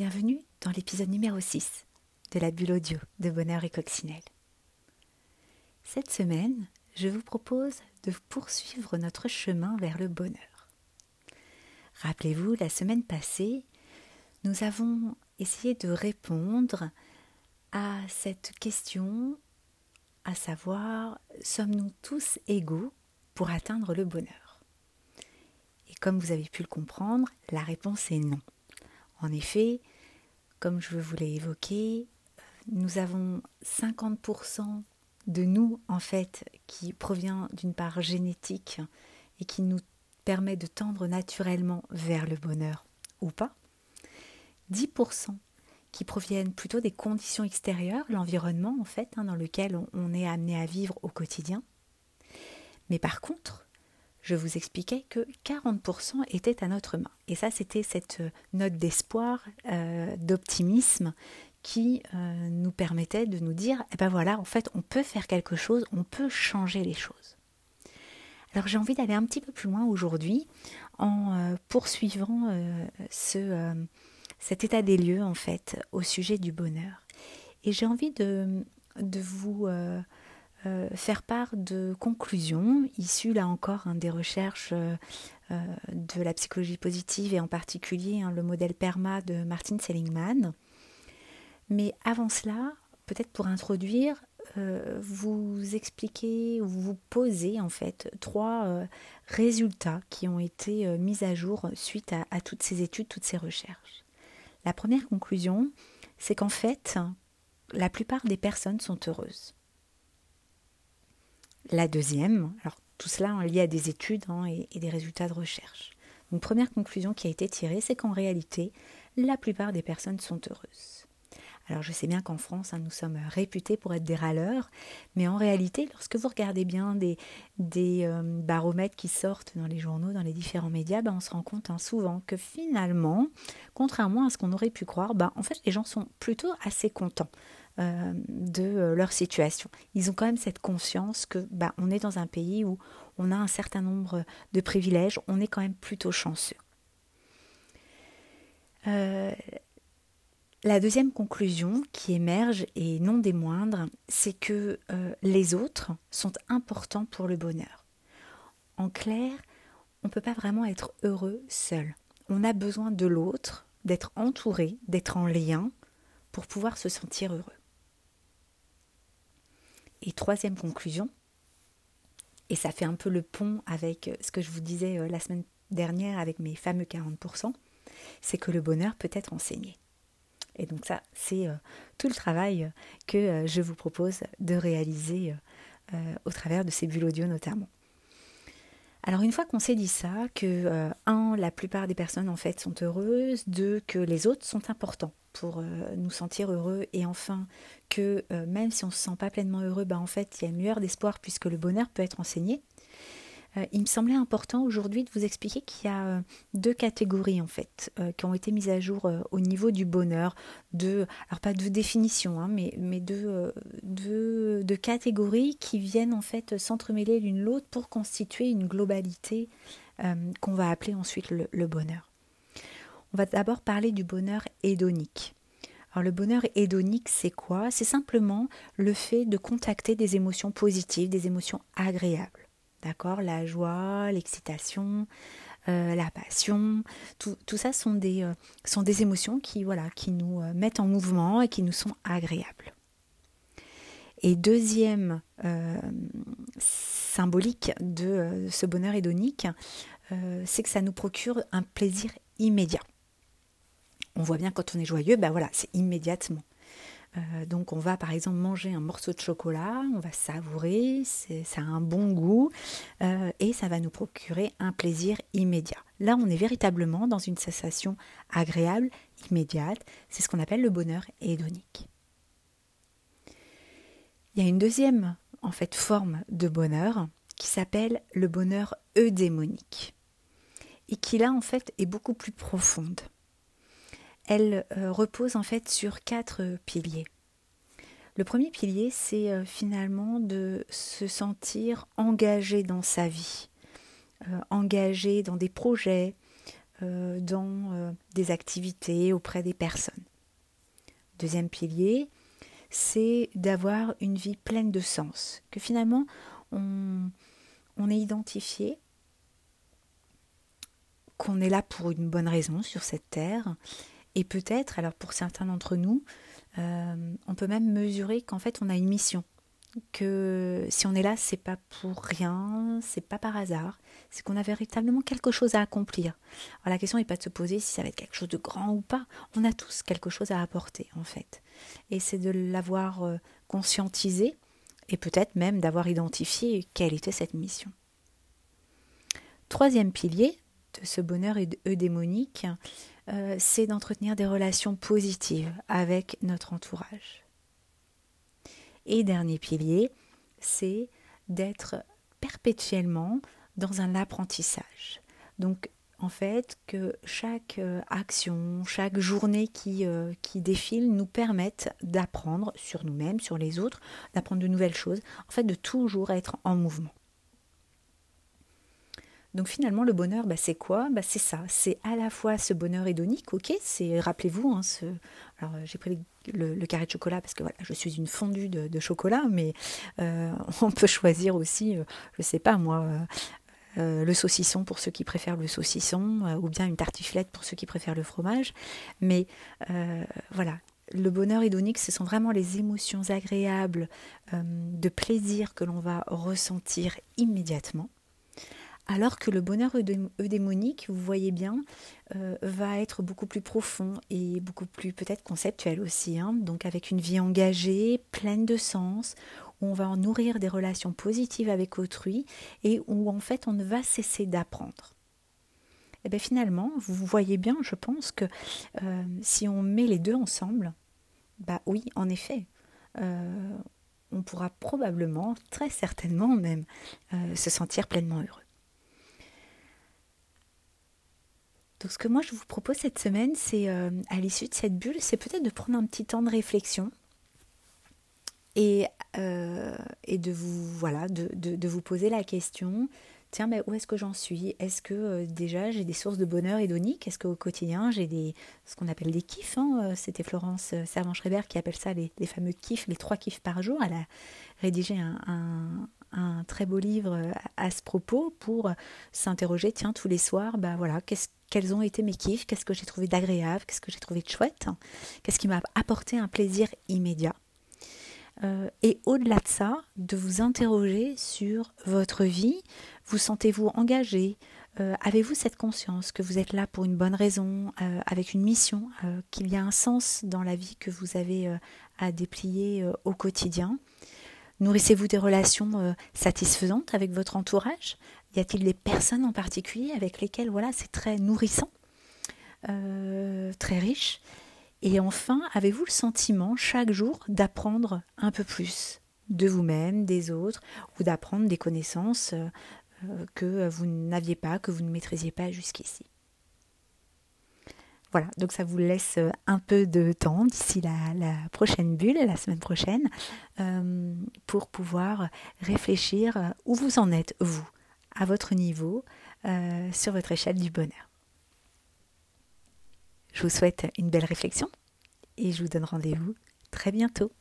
Bienvenue dans l'épisode numéro 6 de la bulle audio de Bonheur et Coccinelle. Cette semaine, je vous propose de poursuivre notre chemin vers le bonheur. Rappelez-vous, la semaine passée, nous avons essayé de répondre à cette question, à savoir, sommes-nous tous égaux pour atteindre le bonheur? Et comme vous avez pu le comprendre, la réponse est non. En effet, comme je vous l'ai évoqué, nous avons 50% de nous, en fait, qui provient d'une part génétique et qui nous permet de tendre naturellement vers le bonheur ou pas. 10% qui proviennent plutôt des conditions extérieures, l'environnement en fait, hein, dans lequel on est amené à vivre au quotidien. Mais par contre, je vous expliquais que 40% étaient à notre main. Et ça, c'était cette note d'espoir, euh, d'optimisme qui euh, nous permettait de nous dire, eh ben voilà, en fait, on peut faire quelque chose, on peut changer les choses. Alors j'ai envie d'aller un petit peu plus loin aujourd'hui en euh, poursuivant ce, cet état des lieux, en fait, au sujet du bonheur. Et j'ai envie de, vous euh, faire part de conclusions issues là encore hein, des recherches euh, euh, de la psychologie positive et en particulier hein, le modèle PERMA de Martin Seligman. Mais avant cela, peut-être pour introduire, vous expliquer ou vous poser en fait trois résultats qui ont été mis à jour suite à toutes ces études, toutes ces recherches. La première conclusion, c'est qu'en fait, la plupart des personnes sont heureuses. La deuxième, alors tout cela en lié à des études hein, et, des résultats de recherche. Une première conclusion qui a été tirée, c'est qu'en réalité, la plupart des personnes sont heureuses. Alors je sais bien qu'en France, hein, nous sommes réputés pour être des râleurs, mais en réalité, lorsque vous regardez bien des, euh, baromètres qui sortent dans les journaux, dans les différents médias, ben, on se rend compte hein, souvent que finalement, contrairement à ce qu'on aurait pu croire, ben, en fait les gens sont plutôt assez contents. Euh, de euh, leur situation. Ils ont quand même cette conscience que bah, on est dans un pays où on a un certain nombre de privilèges, on est quand même plutôt chanceux. Euh, la deuxième conclusion qui émerge, et non des moindres, c'est que les autres sont importants pour le bonheur. En clair, on ne peut pas vraiment être heureux seul. On a besoin de l'autre, d'être entouré, d'être en lien pour pouvoir se sentir heureux. Et troisième conclusion, et ça fait un peu le pont avec euh, ce que je vous disais euh, la semaine dernière avec mes fameux 40%, c'est que le bonheur peut être enseigné. Et donc ça, c'est euh, tout le travail que je vous propose de réaliser au travers de ces bulles audio notamment. Alors une fois qu'on s'est dit ça, que un, la plupart des personnes en fait sont heureuses, deux, que les autres sont importants pour euh, nous sentir heureux et enfin que euh, même si on ne se sent pas pleinement heureux, bah, en fait il y a une lueur d'espoir puisque le bonheur peut être enseigné. Euh, il me semblait important aujourd'hui de vous expliquer qu'il y a deux catégories en fait qui ont été mises à jour au niveau du bonheur, de, alors pas de définition, hein, mais, mais de, catégories qui viennent en fait s'entremêler l'une l'autre pour constituer une globalité qu'on va appeler ensuite le bonheur. On va d'abord parler du bonheur hédonique. Alors le bonheur hédonique, c'est quoi? C'est simplement le fait de contacter des émotions positives, des émotions agréables. D'accord? La joie, l'excitation, euh, la passion, tout, ça sont des, euh, sont des émotions qui, voilà, qui nous euh, mettent en mouvement et qui nous sont agréables. Et deuxième symbolique de ce bonheur hédonique, c'est que ça nous procure un plaisir immédiat. On voit bien quand on est joyeux, ben voilà, c'est immédiatement. Euh, donc on va par exemple manger un morceau de chocolat, on va savourer, ça a un bon goût euh, et ça va nous procurer un plaisir immédiat. Là on est véritablement dans une sensation agréable, immédiate, c'est ce qu'on appelle le bonheur hédonique. Il y a une deuxième en fait forme de bonheur qui s'appelle le bonheur eudémonique et qui là en fait est beaucoup plus profonde elle euh, repose en fait sur quatre piliers. Le premier pilier, c'est euh, finalement de se sentir engagé dans sa vie, euh, engagé dans des projets, dans des activités auprès des personnes. Deuxième pilier, c'est d'avoir une vie pleine de sens, que finalement on est identifié, qu'on est là pour une bonne raison sur cette terre, et peut-être, alors pour certains d'entre nous, euh, on peut même mesurer qu'en fait on a une mission, que si on est là, c'est pas pour rien, c'est pas par hasard, c'est qu'on a véritablement quelque chose à accomplir. Alors la question n'est pas de se poser si ça va être quelque chose de grand ou pas. On a tous quelque chose à apporter en fait, et c'est de l'avoir euh, conscientisé et peut-être même d'avoir identifié quelle était cette mission. Troisième pilier de ce bonheur eudémonique, euh, c'est d'entretenir des relations positives avec notre entourage. Et dernier pilier, c'est d'être perpétuellement dans un apprentissage. Donc en fait que chaque euh, action, chaque journée qui, euh, qui défile nous permette d'apprendre sur nous-mêmes, sur les autres, d'apprendre de nouvelles choses, en fait de toujours être en mouvement. Donc finalement, le bonheur, bah, c'est quoi? Bah, C'est ça. C'est à la fois ce bonheur hédonique, ok C'est rappelez-vous, hein, alors j'ai pris le, carré de chocolat parce que voilà, je suis une fondue de, chocolat, mais euh, on peut choisir aussi, je je sais pas moi, euh, le saucisson pour ceux qui préfèrent le saucisson, euh, ou bien une tartiflette pour ceux qui préfèrent le fromage. Mais euh, voilà, le bonheur hédonique, ce sont vraiment les émotions agréables de plaisir que l'on va ressentir immédiatement. Alors que le bonheur eudémonique, vous voyez bien, va être beaucoup plus profond et beaucoup plus peut-être conceptuel aussi. Hein. donc avec une vie engagée, pleine de sens, où on va en nourrir des relations positives avec autrui et où en fait on ne va cesser d'apprendre. Et eh bien finalement, vous voyez bien, je pense que euh, si on met les deux ensemble, bah oui, en effet, euh, on pourra probablement, très certainement même, euh, se sentir pleinement heureux. Donc ce que moi je vous propose cette semaine, c'est à l'issue de cette bulle, c'est peut-être de prendre un petit temps de réflexion et, euh, et de vous voilà de, vous poser la question tiens mais où est-ce que j'en suis? Est-ce que euh, déjà j'ai des sources de bonheur hédonique est-ce qu'au quotidien j'ai des ce qu'on appelle des kiffs hein, euh, c'était Florence Servan-Schreiber qui appelle ça les, fameux kiffs les trois kiffs par jour. Elle a rédigé un, un très beau livre à ce propos pour s'interroger tiens tous les soirs bah voilà qu'est-ce quels ont été mes kiffs, qu'est-ce que j'ai trouvé d'agréable, qu'est-ce que j'ai trouvé de chouette, qu'est-ce qui m'a apporté un plaisir immédiat. Euh, et au-delà de ça, de vous interroger sur votre vie. Vous sentez-vous engagé euh, Avez-vous cette conscience que vous êtes là pour une bonne raison, euh, avec une mission, qu'il y a un sens dans la vie que vous avez à déplier au quotidien? Nourrissez-vous des relations satisfaisantes avec votre entourage? Y a-t-il des personnes en particulier avec lesquelles voilà, c'est très nourrissant, très riche? Et enfin, avez-vous le sentiment chaque jour d'apprendre un peu plus de vous-même, des autres, ou d'apprendre des connaissances euh, que vous n'aviez pas, que vous ne maîtrisiez pas jusqu'ici? Voilà, donc ça vous laisse un peu de temps d'ici la, prochaine bulle, la semaine prochaine, euh, pour pouvoir réfléchir où vous en êtes, vous, à votre niveau, euh, sur votre échelle du bonheur. Je vous souhaite une belle réflexion et je vous donne rendez-vous très bientôt.